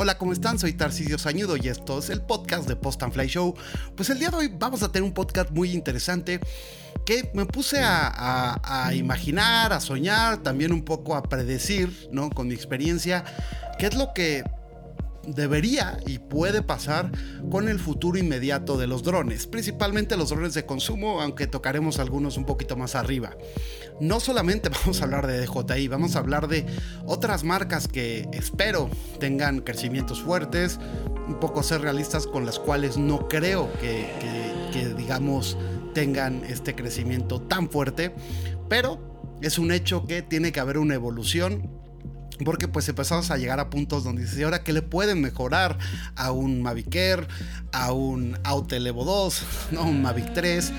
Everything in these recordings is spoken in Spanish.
Hola, ¿cómo están? Soy Tarcisio Sañudo y esto es el podcast de Post and Fly Show. Pues el día de hoy vamos a tener un podcast muy interesante que me puse a, imaginar, a soñar, también un poco a predecir, ¿no? Con mi experiencia, qué es lo que debería y puede pasar con el futuro inmediato de los drones, principalmente los drones de consumo, aunque tocaremos algunos un poquito más arriba. No solamente vamos a hablar de DJI, vamos a hablar de otras marcas que espero tengan crecimientos fuertes, un poco ser realistas con las cuales no creo que, que digamos tengan este crecimiento tan fuerte, pero es un hecho que tiene que haber una evolución porque pues empezamos a llegar a puntos donde dices, ¿y ahora qué le pueden mejorar a un Mavic Air, a un Autel Evo 2, ¿no? un Mavic 3,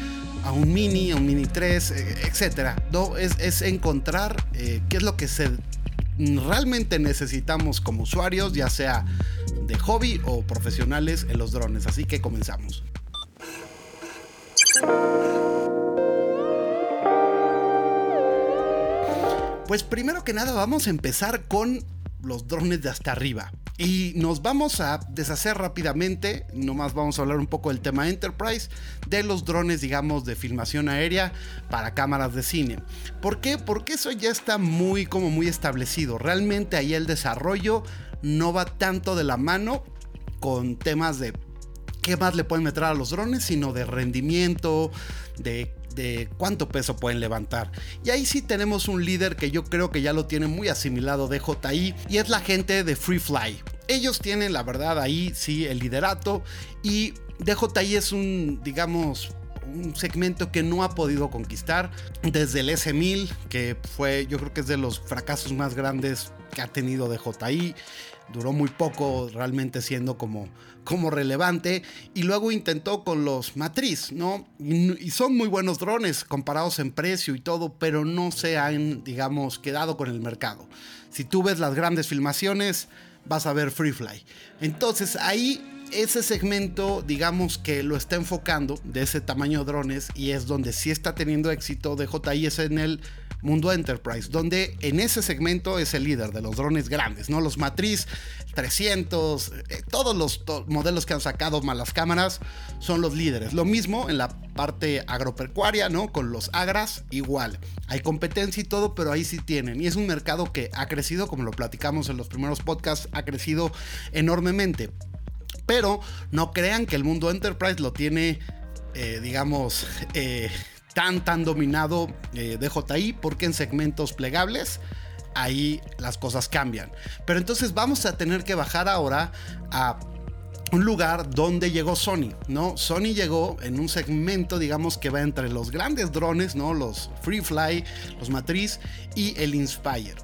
a un Mini, a un Mini 3, e, etcétera? ¿no? Es, encontrar eh, qué es lo que se realmente necesitamos como usuarios, ya sea de hobby o profesionales en los drones. Así que comenzamos. Pues primero que nada vamos a empezar con los drones de hasta arriba. Y nos vamos a deshacer rápidamente, nomás vamos a hablar un poco del tema Enterprise, de los drones, digamos, de filmación aérea para cámaras de cine. ¿Por qué? Porque eso ya está muy, como muy establecido. Realmente ahí el desarrollo no va tanto de la mano con temas de qué más le pueden meter a los drones, sino de rendimiento, de cuánto peso pueden levantar. Y ahí sí tenemos un líder que yo creo que ya lo tiene muy asimilado de JI y es la gente de Free Fly. Ellos tienen la verdad ahí sí el liderato y DJI es un, digamos, un segmento que no ha podido conquistar desde el S1000, que fue, yo creo que es de los fracasos más grandes que ha tenido DJI duró muy poco realmente siendo como, como relevante. Y luego intentó con los Matriz, ¿no? Y, son muy buenos drones comparados en precio y todo, pero no se han, digamos, quedado con el mercado. Si tú ves las grandes filmaciones, vas a ver FreeFly. Entonces ahí ese segmento, digamos que lo está enfocando de ese tamaño de drones y es donde sí está teniendo éxito de es en el mundo Enterprise, donde en ese segmento es el líder de los drones grandes, ¿no? Los Matriz 300, eh, todos los modelos que han sacado malas cámaras son los líderes. Lo mismo en la parte agropecuaria, ¿no? Con los agras, igual. Hay competencia y todo, pero ahí sí tienen. Y es un mercado que ha crecido, como lo platicamos en los primeros podcasts, ha crecido enormemente. Pero no crean que el mundo enterprise lo tiene, eh, digamos, eh, tan, tan dominado eh, DJI, porque en segmentos plegables ahí las cosas cambian. Pero entonces vamos a tener que bajar ahora a un lugar donde llegó Sony, ¿no? Sony llegó en un segmento, digamos, que va entre los grandes drones, ¿no? Los Free Fly, los Matriz y el Inspire.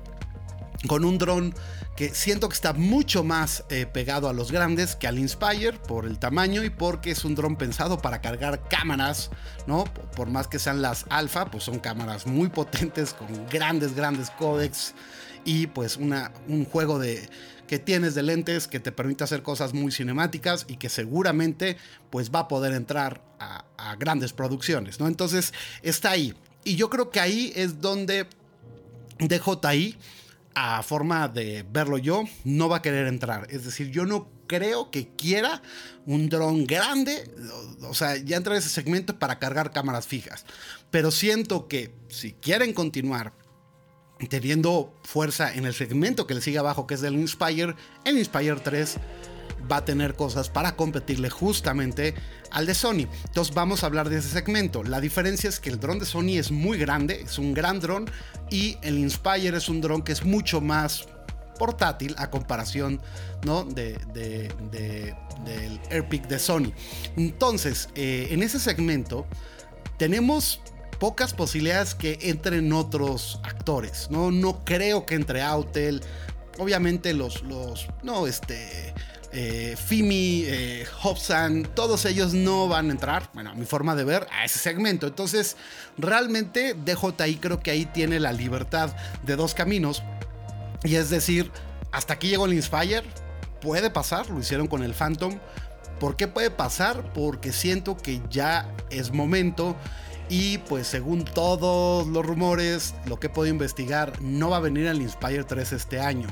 Con un dron que siento que está mucho más eh, pegado a los grandes que al Inspire por el tamaño y porque es un dron pensado para cargar cámaras, ¿no? Por más que sean las alfa, pues son cámaras muy potentes con grandes, grandes códex y pues una, un juego de que tienes de lentes que te permite hacer cosas muy cinemáticas y que seguramente pues va a poder entrar a, a grandes producciones, ¿no? Entonces está ahí. Y yo creo que ahí es donde DJI a forma de verlo yo, no va a querer entrar. Es decir, yo no creo que quiera un dron grande, o sea, ya entrar en ese segmento para cargar cámaras fijas. Pero siento que si quieren continuar teniendo fuerza en el segmento que le sigue abajo, que es del Inspire, el Inspire 3 va a tener cosas para competirle justamente al de Sony. Entonces vamos a hablar de ese segmento. La diferencia es que el dron de Sony es muy grande, es un gran dron y el Inspire es un dron que es mucho más portátil a comparación ¿no? de, del AirPic de Sony. Entonces, eh, en ese segmento tenemos pocas posibilidades que entren otros actores. No, no creo que entre Autel. Obviamente los, los, no, este, eh, Fimi, eh, Hobson, todos ellos no van a entrar, bueno, a mi forma de ver, a ese segmento. Entonces, realmente DJI creo que ahí tiene la libertad de dos caminos. Y es decir, hasta aquí llegó el Inspire, puede pasar, lo hicieron con el Phantom. ¿Por qué puede pasar? Porque siento que ya es momento Y pues según todos los rumores, lo que puedo investigar, no va a venir el Inspire 3 este año.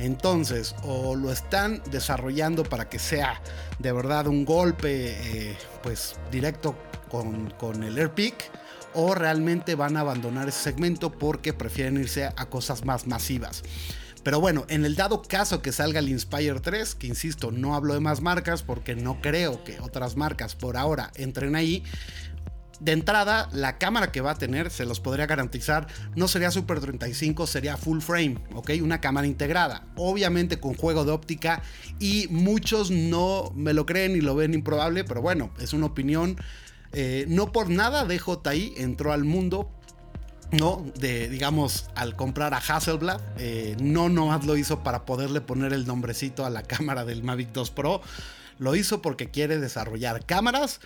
Entonces, o lo están desarrollando para que sea de verdad un golpe eh, pues directo con, con el AirPick o realmente van a abandonar ese segmento porque prefieren irse a cosas más masivas. Pero bueno, en el dado caso que salga el Inspire 3, que insisto, no hablo de más marcas porque no creo que otras marcas por ahora entren ahí. De entrada, la cámara que va a tener, se los podría garantizar, no sería Super 35, sería full frame, ¿ok? Una cámara integrada, obviamente con juego de óptica y muchos no me lo creen y lo ven improbable, pero bueno, es una opinión. Eh, no por nada DJI entró al mundo ¿no? De, digamos, al comprar a Hasselblad, eh, no nomás lo hizo para poderle poner el nombrecito a la cámara del Mavic 2 Pro, lo hizo porque quiere desarrollar cámaras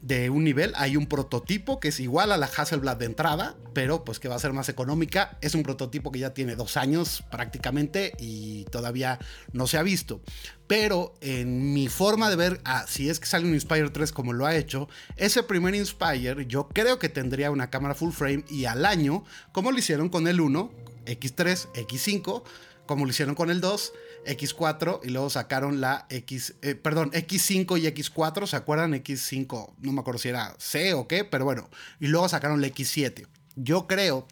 de un nivel. Hay un prototipo que es igual a la Hasselblad de entrada, pero pues que va a ser más económica. Es un prototipo que ya tiene dos años prácticamente y todavía no se ha visto. Pero en mi forma de ver, ah, si es que sale un Inspire 3 como lo ha hecho, ese primer Inspire yo creo que tendría una cámara full frame y al año, como lo hicieron con el 1, X3, X5, como lo hicieron con el 2, X4 y luego sacaron la X, eh, perdón, X5 y X4, ¿se acuerdan? X5, no me acuerdo si era C o qué, pero bueno, y luego sacaron la X7. Yo creo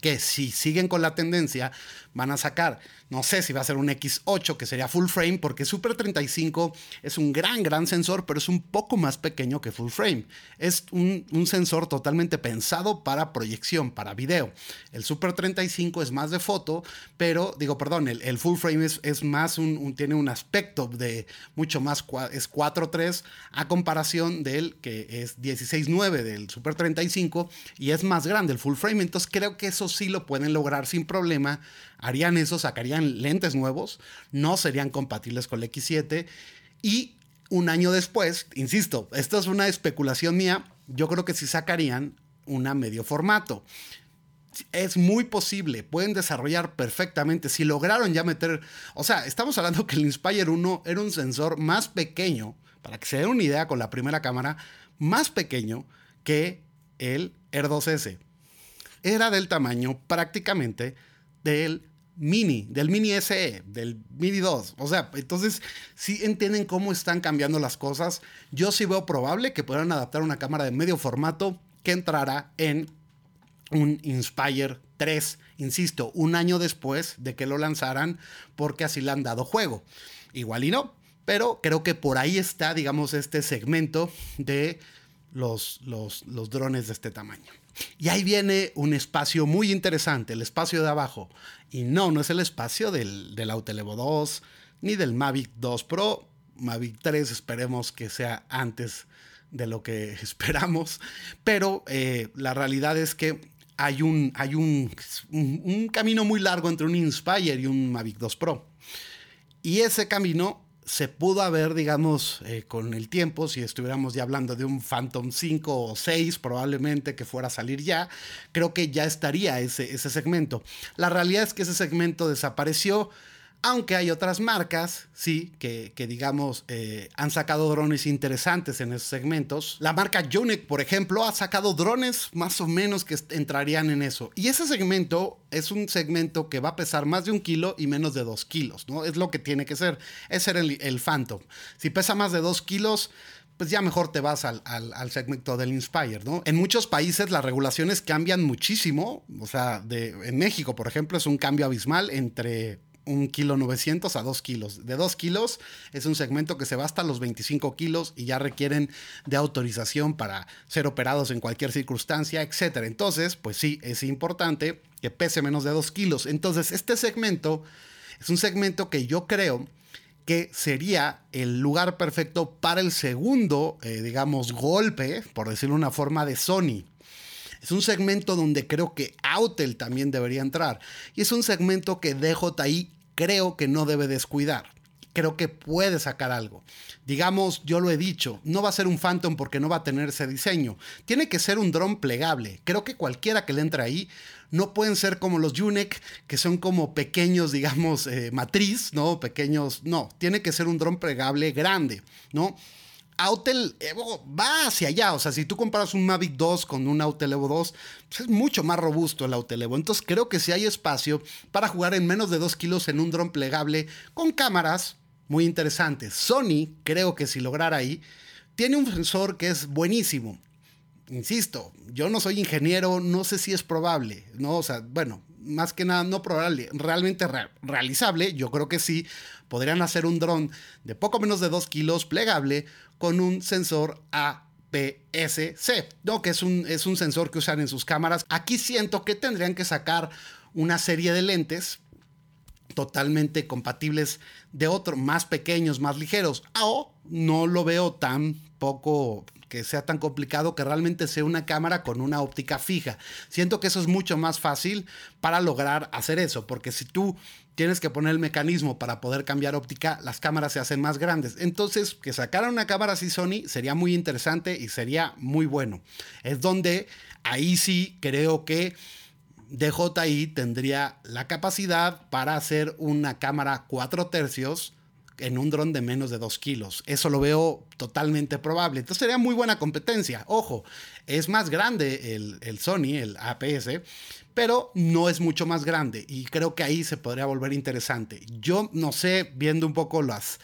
que si siguen con la tendencia, van a sacar, no sé si va a ser un X8 que sería full frame, porque Super 35 es un gran, gran sensor, pero es un poco más pequeño que full frame. Es un, sensor totalmente pensado para proyección, para video. El Super 35 es más de foto, pero digo, perdón, el, full frame es, es más un, tiene un aspecto de mucho más, es 4.3 a comparación del que es 16.9 del Super 35 y es más grande el full frame. Entonces creo que eso sí lo pueden lograr sin problema. Harían eso, sacarían lentes nuevos, no serían compatibles con el X7 y un año después, insisto, esto es una especulación mía, yo creo que sí sacarían una medio formato. Es muy posible, pueden desarrollar perfectamente. Si lograron ya meter, o sea, estamos hablando que el Inspire 1 era un sensor más pequeño, para que se den una idea con la primera cámara, más pequeño que el Air 2S era del tamaño prácticamente del Mini, del Mini SE, del Mini 2. O sea, entonces, si entienden cómo están cambiando las cosas, yo sí veo probable que puedan adaptar una cámara de medio formato que entrara en un Inspire 3, insisto, un año después de que lo lanzaran, porque así le han dado juego. Igual y no, pero creo que por ahí está, digamos, este segmento de los, los, drones de este tamaño. Y ahí viene un espacio muy interesante, el espacio de abajo. Y no, no es el espacio del, del Evo 2 ni del Mavic 2 Pro. Mavic 3 esperemos que sea antes de lo que esperamos. Pero eh, la realidad es que hay, un, hay un, un camino muy largo entre un Inspire y un Mavic 2 Pro. Y ese camino se pudo haber, digamos, eh, con el tiempo, si estuviéramos ya hablando de un Phantom 5 o 6 probablemente que fuera a salir ya, creo que ya estaría ese, ese segmento. La realidad es que ese segmento desapareció aunque hay otras marcas, sí, que, digamos eh, han sacado drones interesantes en esos segmentos. La marca Unic, por ejemplo, ha sacado drones más o menos que entrarían en eso. Y ese segmento es un segmento que va a pesar más de un kilo y menos de dos kilos, ¿no? Es lo que tiene que ser. Ese era el, Phantom. Si pesa más de dos kilos, pues ya mejor te vas al, al, segmento del Inspire, ¿no? En muchos países las regulaciones cambian muchísimo. O sea, de, en México, por ejemplo, es un cambio abismal entre un kilo 900 a 2 kilos. De 2 kilos es un segmento que se va hasta los 25 kilos y ya requieren de autorización para ser operados en cualquier circunstancia, etc. Entonces, pues sí, es importante que pese menos de 2 kilos. Entonces, este segmento es un segmento que yo creo que sería el lugar perfecto para el segundo, eh, digamos, golpe, por decirlo de una forma, de Sony. Es un segmento donde creo que Autel también debería entrar. Y es un segmento que DJI creo que no debe descuidar. Creo que puede sacar algo. Digamos, yo lo he dicho, no va a ser un Phantom porque no va a tener ese diseño. Tiene que ser un dron plegable. Creo que cualquiera que le entre ahí no pueden ser como los UNEC, que son como pequeños, digamos, eh, matriz, ¿no? Pequeños, no. Tiene que ser un dron plegable grande, ¿no? Autel Evo va hacia allá. O sea, si tú comparas un Mavic 2 con un Autel Evo 2, pues es mucho más robusto el Autel Evo. Entonces creo que si hay espacio para jugar en menos de 2 kilos en un dron plegable con cámaras muy interesantes. Sony, creo que si lograra ahí, tiene un sensor que es buenísimo. Insisto, yo no soy ingeniero, no sé si es probable, ¿no? O sea, bueno, más que nada no probable, realmente realizable, yo creo que sí, podrían hacer un dron de poco menos de 2 kilos plegable con un sensor APS-C, ¿no? que es un, es un sensor que usan en sus cámaras. Aquí siento que tendrían que sacar una serie de lentes totalmente compatibles de otro, más pequeños, más ligeros. O no lo veo tan poco que sea tan complicado que realmente sea una cámara con una óptica fija. Siento que eso es mucho más fácil para lograr hacer eso, porque si tú tienes que poner el mecanismo para poder cambiar óptica, las cámaras se hacen más grandes. Entonces, que sacaran una cámara así Sony sería muy interesante y sería muy bueno. Es donde ahí sí creo que DJI tendría la capacidad para hacer una cámara 4 tercios en un dron de menos de 2 kilos. Eso lo veo totalmente probable. Entonces sería muy buena competencia. Ojo, es más grande el, el Sony, el APS, pero no es mucho más grande y creo que ahí se podría volver interesante. Yo no sé, viendo un poco las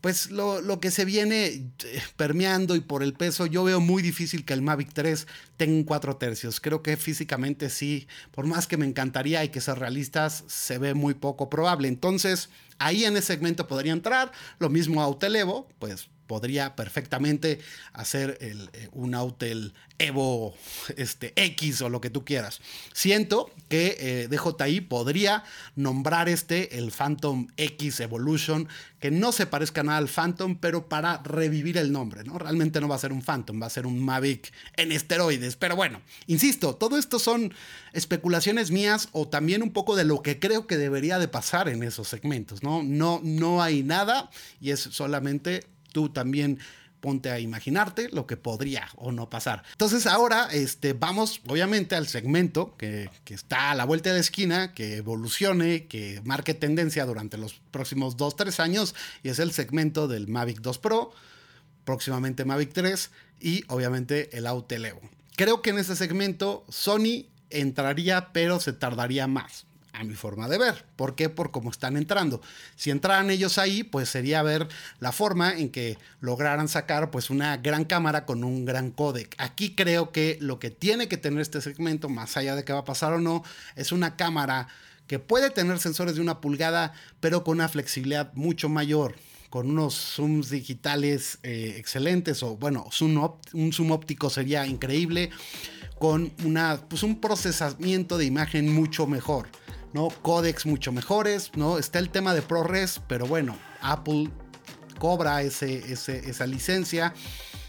pues lo, que se viene eh, permeando y por el peso, yo veo muy difícil que el Mavic 3 tenga un 4 tercios. Creo que físicamente sí, por más que me encantaría y que ser realistas, se ve muy poco probable. Entonces, ahí en ese segmento podría entrar. Lo mismo Autelevo, pues podría perfectamente hacer eh, un Autel Evo este, X o lo que tú quieras. Siento que eh, DJI podría nombrar este el Phantom X Evolution, que no se parezca nada al Phantom, pero para revivir el nombre, ¿no? Realmente no va a ser un Phantom, va a ser un Mavic en esteroides. Pero bueno, insisto, todo esto son especulaciones mías o también un poco de lo que creo que debería de pasar en esos segmentos, ¿no? No, no hay nada y es solamente tú también ponte a imaginarte lo que podría o no pasar. Entonces ahora este, vamos obviamente al segmento que, está a la vuelta de la esquina, que evolucione, que marque tendencia durante los próximos 2-3 años y es el segmento del Mavic 2 Pro, próximamente Mavic 3 y obviamente el Autel Evo. Creo que en ese segmento Sony entraría pero se tardaría más a mi forma de ver. ¿Por qué? Por cómo están entrando. Si entraran ellos ahí, pues sería ver la forma en que lograran sacar pues una gran cámara con un gran codec. Aquí creo que lo que tiene que tener este segmento, más allá de que va a pasar o no, es una cámara que puede tener sensores de una pulgada, pero con una flexibilidad mucho mayor con unos zooms digitales eh, excelentes o bueno, un zoom óptico sería increíble con una, pues un procesamiento de imagen mucho mejor. ¿No? Codecs mucho mejores, ¿no? Está el tema de ProRes, pero bueno, Apple cobra ese, esa licencia.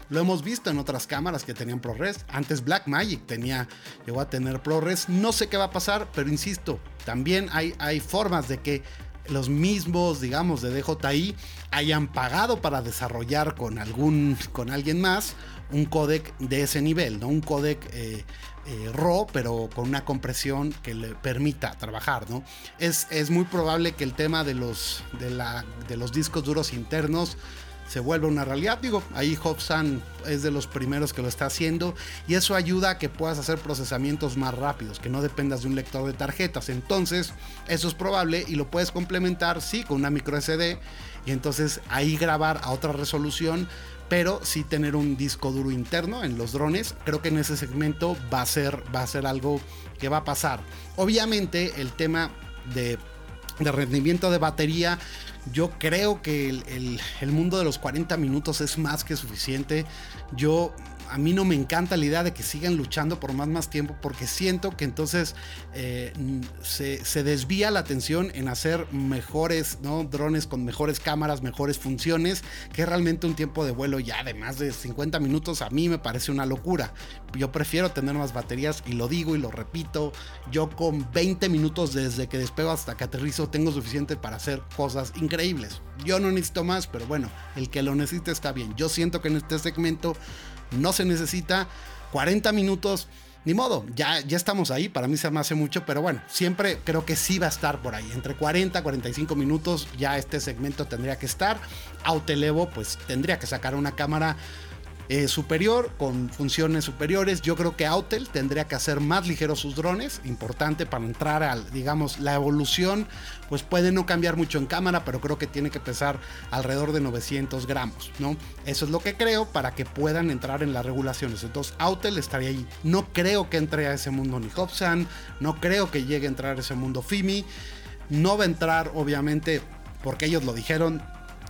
Lo hemos visto en otras cámaras que tenían ProRes. Antes Blackmagic tenía, llegó a tener ProRes. No sé qué va a pasar, pero insisto, también hay, hay formas de que los mismos, digamos, de DJI hayan pagado para desarrollar con algún, con alguien más un codec de ese nivel, ¿no? Un codec eh, eh, RAW, pero con una compresión que le permita trabajar, ¿no? Es, es muy probable que el tema de los, de, la, de los discos duros internos se vuelva una realidad. Digo, ahí Hobson es de los primeros que lo está haciendo y eso ayuda a que puedas hacer procesamientos más rápidos, que no dependas de un lector de tarjetas. Entonces, eso es probable y lo puedes complementar, sí, con una micro SD y entonces ahí grabar a otra resolución pero sí tener un disco duro interno en los drones. Creo que en ese segmento va a ser, va a ser algo que va a pasar. Obviamente el tema de, rendimiento de batería, yo creo que el mundo de los 40 minutos es más que suficiente. Yo a mí no me encanta la idea de que sigan luchando por más más tiempo porque siento que entonces eh, se, desvía la atención en hacer mejores drones con mejores cámaras, mejores funciones, que realmente un tiempo de vuelo ya de más de 50 minutos a mí me parece una locura. Yo prefiero tener más baterías y lo digo y lo repito, yo con 20 minutos desde que despego hasta que aterrizo tengo suficiente para hacer cosas increíbles. Yo no necesito más, pero bueno, el que lo necesite está bien. Yo siento que en este segmento no se necesita 40 minutos. ni modo, ya, ya estamos ahí, para mí se me hace mucho, pero bueno, siempre creo que sí va a estar por ahí, entre 40 y 45 minutos ya este segmento tendría que estar. Autelevo pues tendría que sacar una cámara eh, superior, con funciones superiores. Yo creo que Autel tendría que hacer más ligeros sus drones, importante para entrar al, digamos, la evolución, pues puede no cambiar mucho en cámara, pero creo que tiene que pesar alrededor de 900 gramos, ¿no? Eso es lo que creo para que puedan entrar en las regulaciones. Entonces, Autel estaría ahí. No creo que entre a ese mundo ni Hobson, no creo que llegue a entrar a ese mundo Fimi. No va a entrar, obviamente, porque ellos lo dijeron,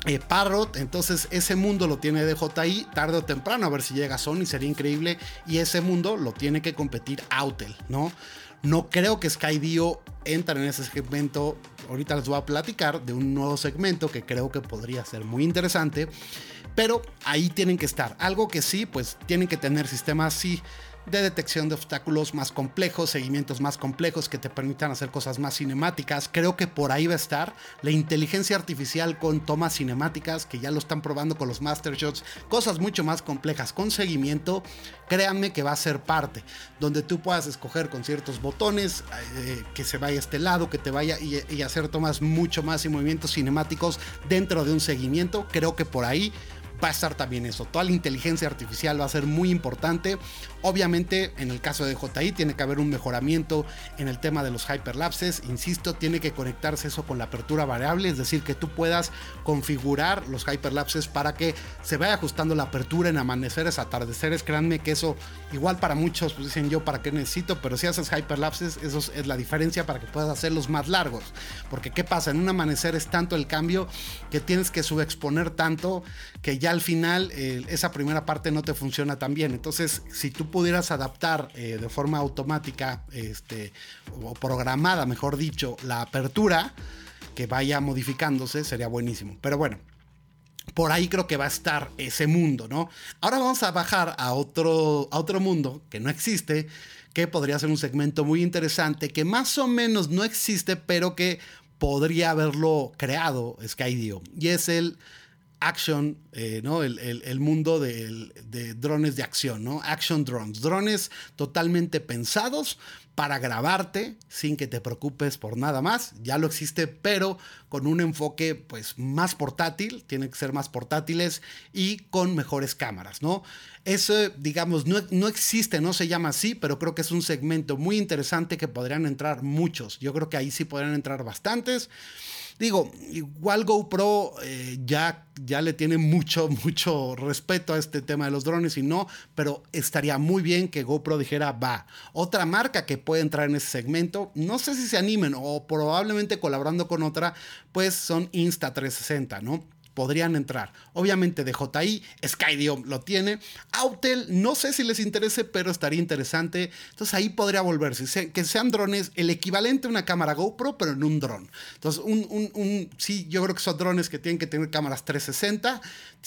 eh, Parrot, entonces ese mundo lo tiene DJI tarde o temprano, a ver si llega Sony, sería increíble. Y ese mundo lo tiene que competir Autel, ¿no? No creo que Skydio entre en ese segmento. Ahorita les voy a platicar de un nuevo segmento que creo que podría ser muy interesante. Pero ahí tienen que estar. Algo que sí, pues tienen que tener sistemas sí de detección de obstáculos más complejos, seguimientos más complejos que te permitan hacer cosas más cinemáticas. Creo que por ahí va a estar la inteligencia artificial con tomas cinemáticas, que ya lo están probando con los Master Shots, cosas mucho más complejas con seguimiento. Créanme que va a ser parte, donde tú puedas escoger con ciertos botones eh, que se vaya a este lado, que te vaya y, y hacer tomas mucho más y movimientos cinemáticos dentro de un seguimiento. Creo que por ahí va a estar también eso. Toda la inteligencia artificial va a ser muy importante. Obviamente, en el caso de JI, tiene que haber un mejoramiento en el tema de los hyperlapses. Insisto, tiene que conectarse eso con la apertura variable, es decir, que tú puedas configurar los hyperlapses para que se vaya ajustando la apertura en amaneceres, atardeceres. Créanme que eso, igual para muchos, pues dicen yo, ¿para qué necesito? Pero si haces hyperlapses, eso es la diferencia para que puedas hacerlos más largos. Porque, ¿qué pasa? En un amanecer es tanto el cambio que tienes que subexponer tanto que ya al final esa primera parte no te funciona tan bien. Entonces, si tú pudieras adaptar eh, de forma automática este, o programada, mejor dicho, la apertura que vaya modificándose, sería buenísimo. Pero bueno, por ahí creo que va a estar ese mundo, ¿no? Ahora vamos a bajar a otro, a otro mundo que no existe, que podría ser un segmento muy interesante, que más o menos no existe, pero que podría haberlo creado Skydio. Y es el action, eh, ¿no? El, mundo de, de, drones de acción, ¿no? Action drones. Drones totalmente pensados para grabarte sin que te preocupes por nada más. Ya lo existe, pero con un enfoque pues más portátil, tienen que ser más portátiles y con mejores cámaras, ¿no? Eso, digamos, no, no existe, no se llama así, pero creo que es un segmento muy interesante que podrían entrar muchos. Yo creo que ahí sí podrían entrar bastantes. Digo, igual GoPro eh, ya, ya le tiene mucho, mucho respeto a este tema de los drones y no, pero estaría muy bien que GoPro dijera, va, otra marca que puede entrar en ese segmento, no sé si se animen o probablemente colaborando con otra, pues son Insta360, ¿no? Podrían entrar. Obviamente DJI, Skydio lo tiene. Autel, no sé si les interese, pero estaría interesante. Entonces ahí podría volverse. Que sean drones, el equivalente a una cámara GoPro, pero en un dron. Entonces, un, sí, yo creo que son drones que tienen que tener cámaras 360,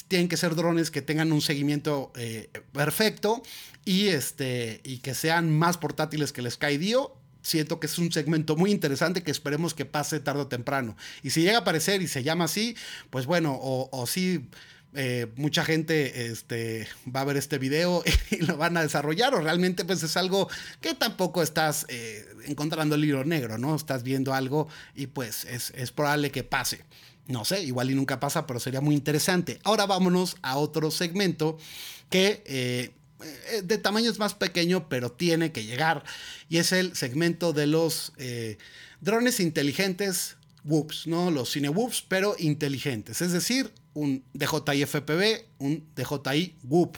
tienen que ser drones que tengan un seguimiento eh, perfecto y, este, y que sean más portátiles que el Skydio siento que es un segmento muy interesante que esperemos que pase tarde o temprano. Y si llega a aparecer y se llama así, pues bueno, o, o sí. Eh, mucha gente este, va a ver este video y lo van a desarrollar o realmente pues es algo que tampoco estás eh, encontrando el hilo negro, ¿no? Estás viendo algo y pues es, es probable que pase. No sé, igual y nunca pasa, pero sería muy interesante. Ahora vámonos a otro segmento que eh, de tamaño es más pequeño, pero tiene que llegar. Y es el segmento de los eh, drones inteligentes Whoops, ¿no? Los cine Whoops, pero inteligentes. Es decir, un DJI FPV, un DJI Whoop,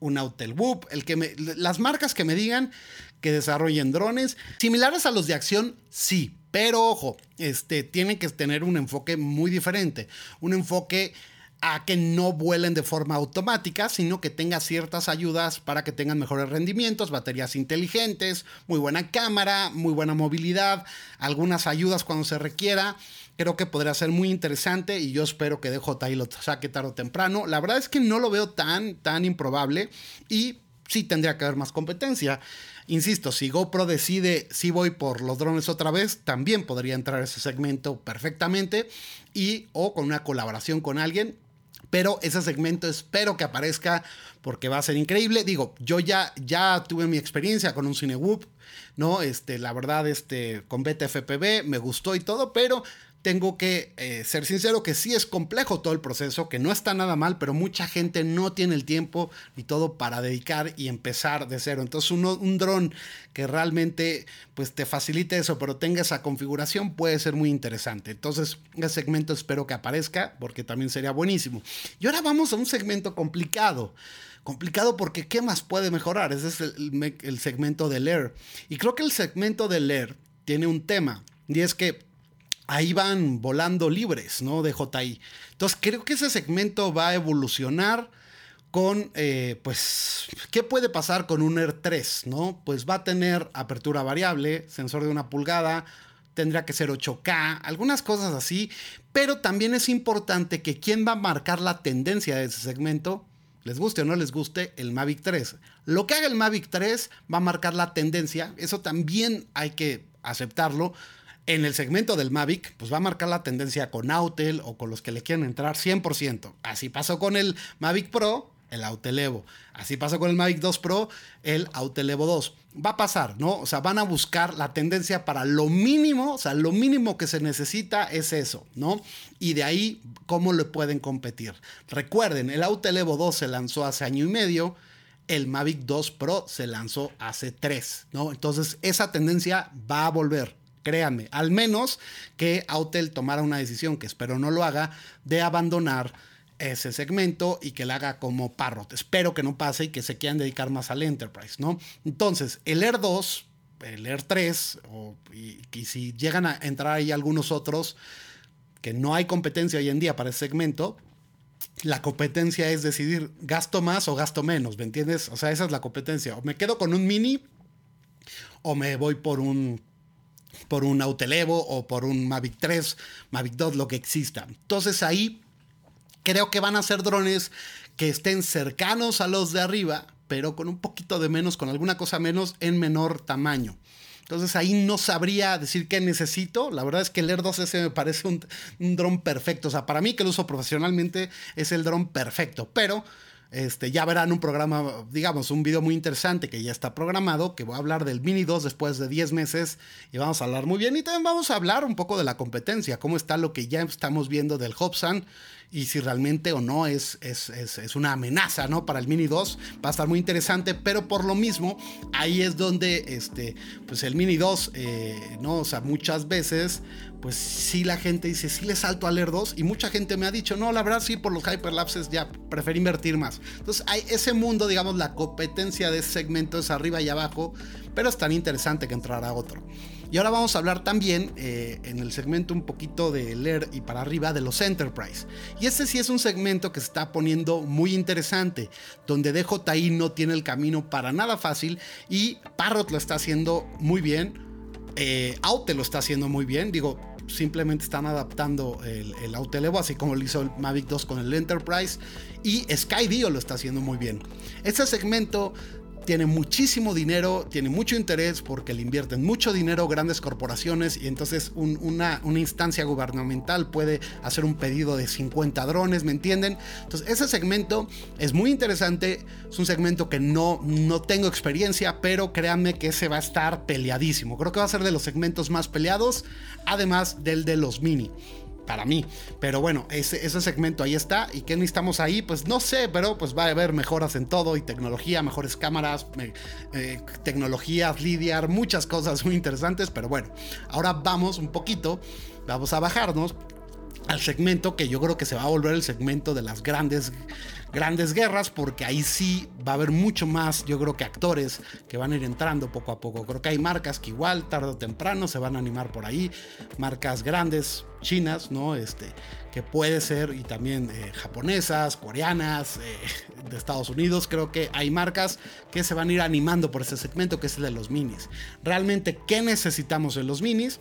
un Autel Whoop, el que las marcas que me digan que desarrollen drones similares a los de acción, sí, pero ojo, este tienen que tener un enfoque muy diferente, un enfoque a que no vuelen de forma automática, sino que tenga ciertas ayudas para que tengan mejores rendimientos, baterías inteligentes, muy buena cámara, muy buena movilidad, algunas ayudas cuando se requiera. Creo que podría ser muy interesante y yo espero que DJI lo saque tarde o temprano. La verdad es que no lo veo tan, tan improbable y sí tendría que haber más competencia. Insisto, si GoPro decide si voy por los drones otra vez, también podría entrar ese segmento perfectamente y o con una colaboración con alguien Pero ese segmento espero que aparezca porque va a ser increíble. Digo, yo ya, ya tuve mi experiencia con un CineWhoop, ¿no? Este, la verdad, este, con BTFPB me gustó y todo, pero tengo que eh, ser sincero que sí es complejo todo el proceso, que no está nada mal, pero mucha gente no tiene el tiempo ni todo para dedicar y empezar de cero. Entonces uno, un dron que realmente pues te facilite eso, pero tenga esa configuración puede ser muy interesante. Entonces ese segmento espero que aparezca porque también sería buenísimo. Y ahora vamos a un segmento complicado complicado porque ¿qué más puede mejorar? Ese es el, el segmento del Air. Y creo que el segmento del Air tiene un tema y es que ahí van volando libres, ¿no? De JI. Entonces creo que ese segmento va a evolucionar con, eh, pues, ¿qué puede pasar con un Air 3, ¿no? Pues va a tener apertura variable, sensor de una pulgada, tendría que ser 8K, algunas cosas así, pero también es importante que quien va a marcar la tendencia de ese segmento, les guste o no les guste, el Mavic 3. Lo que haga el Mavic 3 va a marcar la tendencia, eso también hay que aceptarlo en el segmento del Mavic, pues va a marcar la tendencia con Autel o con los que le quieren entrar 100%. Así pasó con el Mavic Pro, el Autel Evo. Así pasó con el Mavic 2 Pro, el Autel Evo 2. Va a pasar, ¿no? O sea, van a buscar la tendencia para lo mínimo, o sea, lo mínimo que se necesita es eso, ¿no? Y de ahí, ¿cómo le pueden competir? Recuerden, el Autel Evo 2 se lanzó hace año y medio el Mavic 2 Pro se lanzó hace 3, ¿no? Entonces esa tendencia va a volver créanme, al menos que Autel tomara una decisión, que espero no lo haga, de abandonar ese segmento y que lo haga como Parrot. Espero que no pase y que se quieran dedicar más al Enterprise, ¿no? Entonces, el Air 2, el Air 3, y, y si llegan a entrar ahí algunos otros, que no hay competencia hoy en día para ese segmento, la competencia es decidir gasto más o gasto menos, ¿me entiendes? O sea, esa es la competencia. O me quedo con un mini o me voy por un por un Autelevo o por un Mavic 3, Mavic 2, lo que exista. Entonces ahí creo que van a ser drones que estén cercanos a los de arriba, pero con un poquito de menos, con alguna cosa menos en menor tamaño. Entonces ahí no sabría decir qué necesito. La verdad es que el Air 2S me parece un, un dron perfecto. O sea, para mí que lo uso profesionalmente es el dron perfecto. Pero este, ya verán un programa, digamos, un video muy interesante que ya está programado, que voy a hablar del Mini 2 después de 10 meses y vamos a hablar muy bien. Y también vamos a hablar un poco de la competencia, cómo está lo que ya estamos viendo del Hobson y si realmente o no es, es, es, una amenaza ¿no? para el Mini 2. Va a estar muy interesante, pero por lo mismo, ahí es donde este, pues el Mini 2, eh, ¿no? o sea, muchas veces pues sí la gente dice, sí le salto al Air 2 y mucha gente me ha dicho, no, la verdad sí, por los hyperlapses ya preferí invertir más. Entonces hay ese mundo, digamos, la competencia de ese segmento es arriba y abajo, pero es tan interesante que entrará otro. Y ahora vamos a hablar también eh, en el segmento un poquito de leer y para arriba de los Enterprise. Y este sí es un segmento que se está poniendo muy interesante, donde DJI no tiene el camino para nada fácil y Parrot lo está haciendo muy bien. Eh, Aute lo está haciendo muy bien. Digo, simplemente están adaptando el, el Evo, así como lo hizo el Mavic 2 con el Enterprise. Y Skydio lo está haciendo muy bien. Este segmento tiene muchísimo dinero, tiene mucho interés porque le invierten mucho dinero grandes corporaciones y entonces una, instancia gubernamental puede hacer un pedido de 50 drones, ¿me entienden? Entonces ese segmento es muy interesante, es un segmento que no, no tengo experiencia, pero créanme que ese va a estar peleadísimo. Creo que va a ser de los segmentos más peleados, además del de los mini para mí. Pero bueno, ese, ese, segmento ahí está. ¿Y qué necesitamos ahí? Pues no sé, pero pues va a haber mejoras en todo y tecnología, mejores cámaras, eh, tecnologías, lidiar, muchas cosas muy interesantes. Pero bueno, ahora vamos un poquito, vamos a bajarnos al segmento que yo creo que se va a volver el segmento de las grandes grandes guerras porque ahí sí va a haber mucho más yo creo que actores que van a ir entrando poco a poco. Creo que hay marcas que igual tarde o temprano se van a animar por ahí. Marcas grandes chinas no este que puede ser y también eh, japonesas coreanas eh, de Estados Unidos. Creo que hay marcas que se van a ir animando por ese segmento que es el de los minis. Realmente qué necesitamos en los minis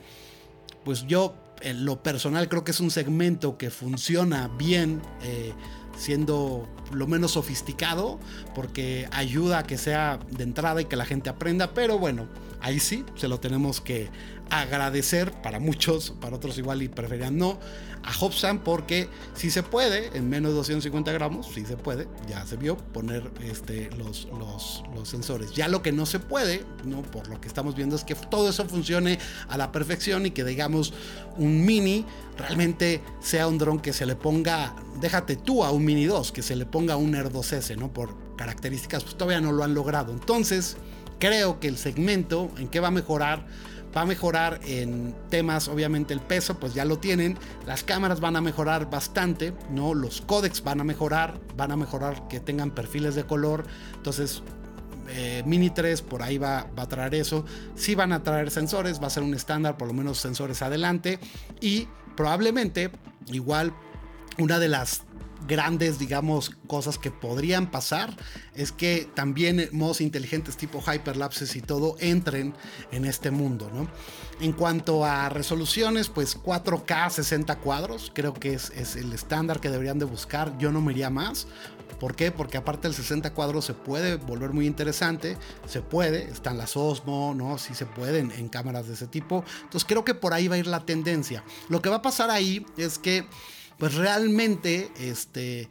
pues yo en lo personal creo que es un segmento que funciona bien, eh, siendo lo menos sofisticado, porque ayuda a que sea de entrada y que la gente aprenda, pero bueno, ahí sí se lo tenemos que agradecer para muchos, para otros igual y preferían no, a Hobson porque si se puede, en menos de 250 gramos, si se puede, ya se vio, poner este, los, los, los, sensores. Ya lo que no se puede, ¿no? por lo que estamos viendo, es que todo eso funcione a la perfección y que digamos un mini realmente sea un dron que se le ponga, déjate tú a un mini 2, que se le ponga un Air 2S, ¿no? Por características, pues todavía no lo han logrado. Entonces, creo que el segmento en qué va a mejorar va a mejorar en temas, obviamente el peso, pues ya lo tienen. Las cámaras van a mejorar bastante, ¿no? Los códecs van a mejorar, van a mejorar que tengan perfiles de color. Entonces, eh, Mini 3 por ahí va, a traer eso. Sí van a traer sensores, va a ser un estándar, por lo menos sensores adelante. Y probablemente, igual, una de las grandes, digamos, cosas que podrían pasar es que también modos inteligentes tipo hyperlapses y todo entren en este mundo, ¿no? En cuanto a resoluciones, pues 4K 60 cuadros, creo que es, es el estándar que deberían de buscar, yo no me iría más. ¿Por qué? Porque aparte del 60 cuadros se puede volver muy interesante, se puede, están las Osmo, ¿no? Sí se pueden en cámaras de ese tipo. Entonces creo que por ahí va a ir la tendencia. Lo que va a pasar ahí es que pues realmente, este,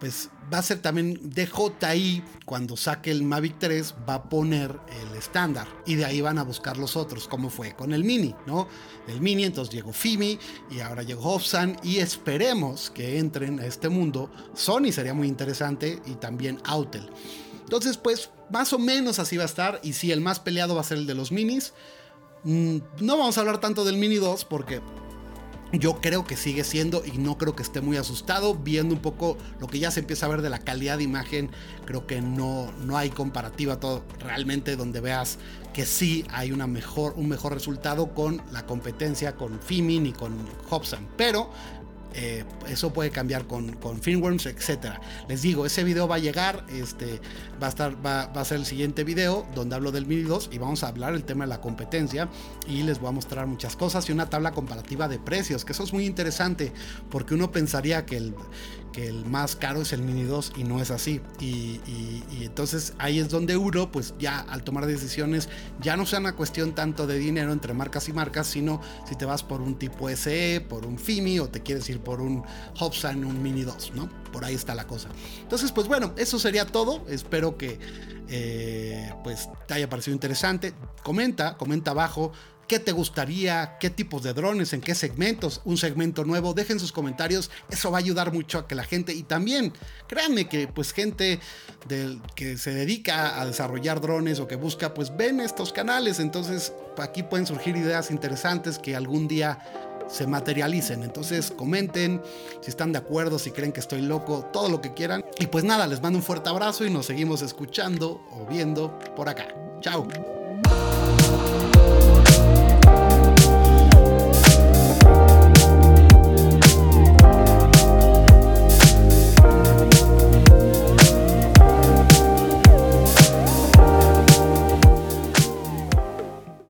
pues va a ser también DJI cuando saque el Mavic 3 va a poner el estándar y de ahí van a buscar los otros como fue con el Mini, ¿no? El Mini entonces llegó Fimi y ahora llegó Hobson y esperemos que entren a este mundo. Sony sería muy interesante y también Autel. Entonces pues más o menos así va a estar y si el más peleado va a ser el de los minis. Mm, no vamos a hablar tanto del Mini 2 porque yo creo que sigue siendo y no creo que esté muy asustado. Viendo un poco lo que ya se empieza a ver de la calidad de imagen, creo que no, no hay comparativa todo realmente donde veas que sí hay una mejor, un mejor resultado con la competencia con Fimin y con Hobson. Pero eh, eso puede cambiar con, con Finworms, etc. Les digo, ese video va a llegar, este, va, a estar, va, a ser el siguiente video donde hablo del Mini 2 y vamos a hablar el tema de la competencia y les voy a mostrar muchas cosas y una tabla comparativa de precios, que eso es muy interesante porque uno pensaría que el, que el más caro es el Mini 2 y no es así. Y, entonces ahí es donde uno, pues ya al tomar decisiones, ya no sea una cuestión tanto de dinero entre marcas y marcas, sino si te vas por un tipo SE, por un FIMI o te quieres ir por un Hobson, un Mini 2, ¿no? Por ahí está la cosa. Entonces, pues bueno, eso sería todo. Espero que eh, pues te haya parecido interesante. Comenta, comenta abajo qué te gustaría, qué tipos de drones, en qué segmentos, un segmento nuevo, dejen sus comentarios, eso va a ayudar mucho a que la gente y también créanme que pues gente que se dedica a desarrollar drones o que busca pues ven estos canales, entonces aquí pueden surgir ideas interesantes que algún día se materialicen. Entonces comenten si están de acuerdo, si creen que estoy loco, todo lo que quieran. Y pues nada, les mando un fuerte abrazo y nos seguimos escuchando o viendo por acá. Chao.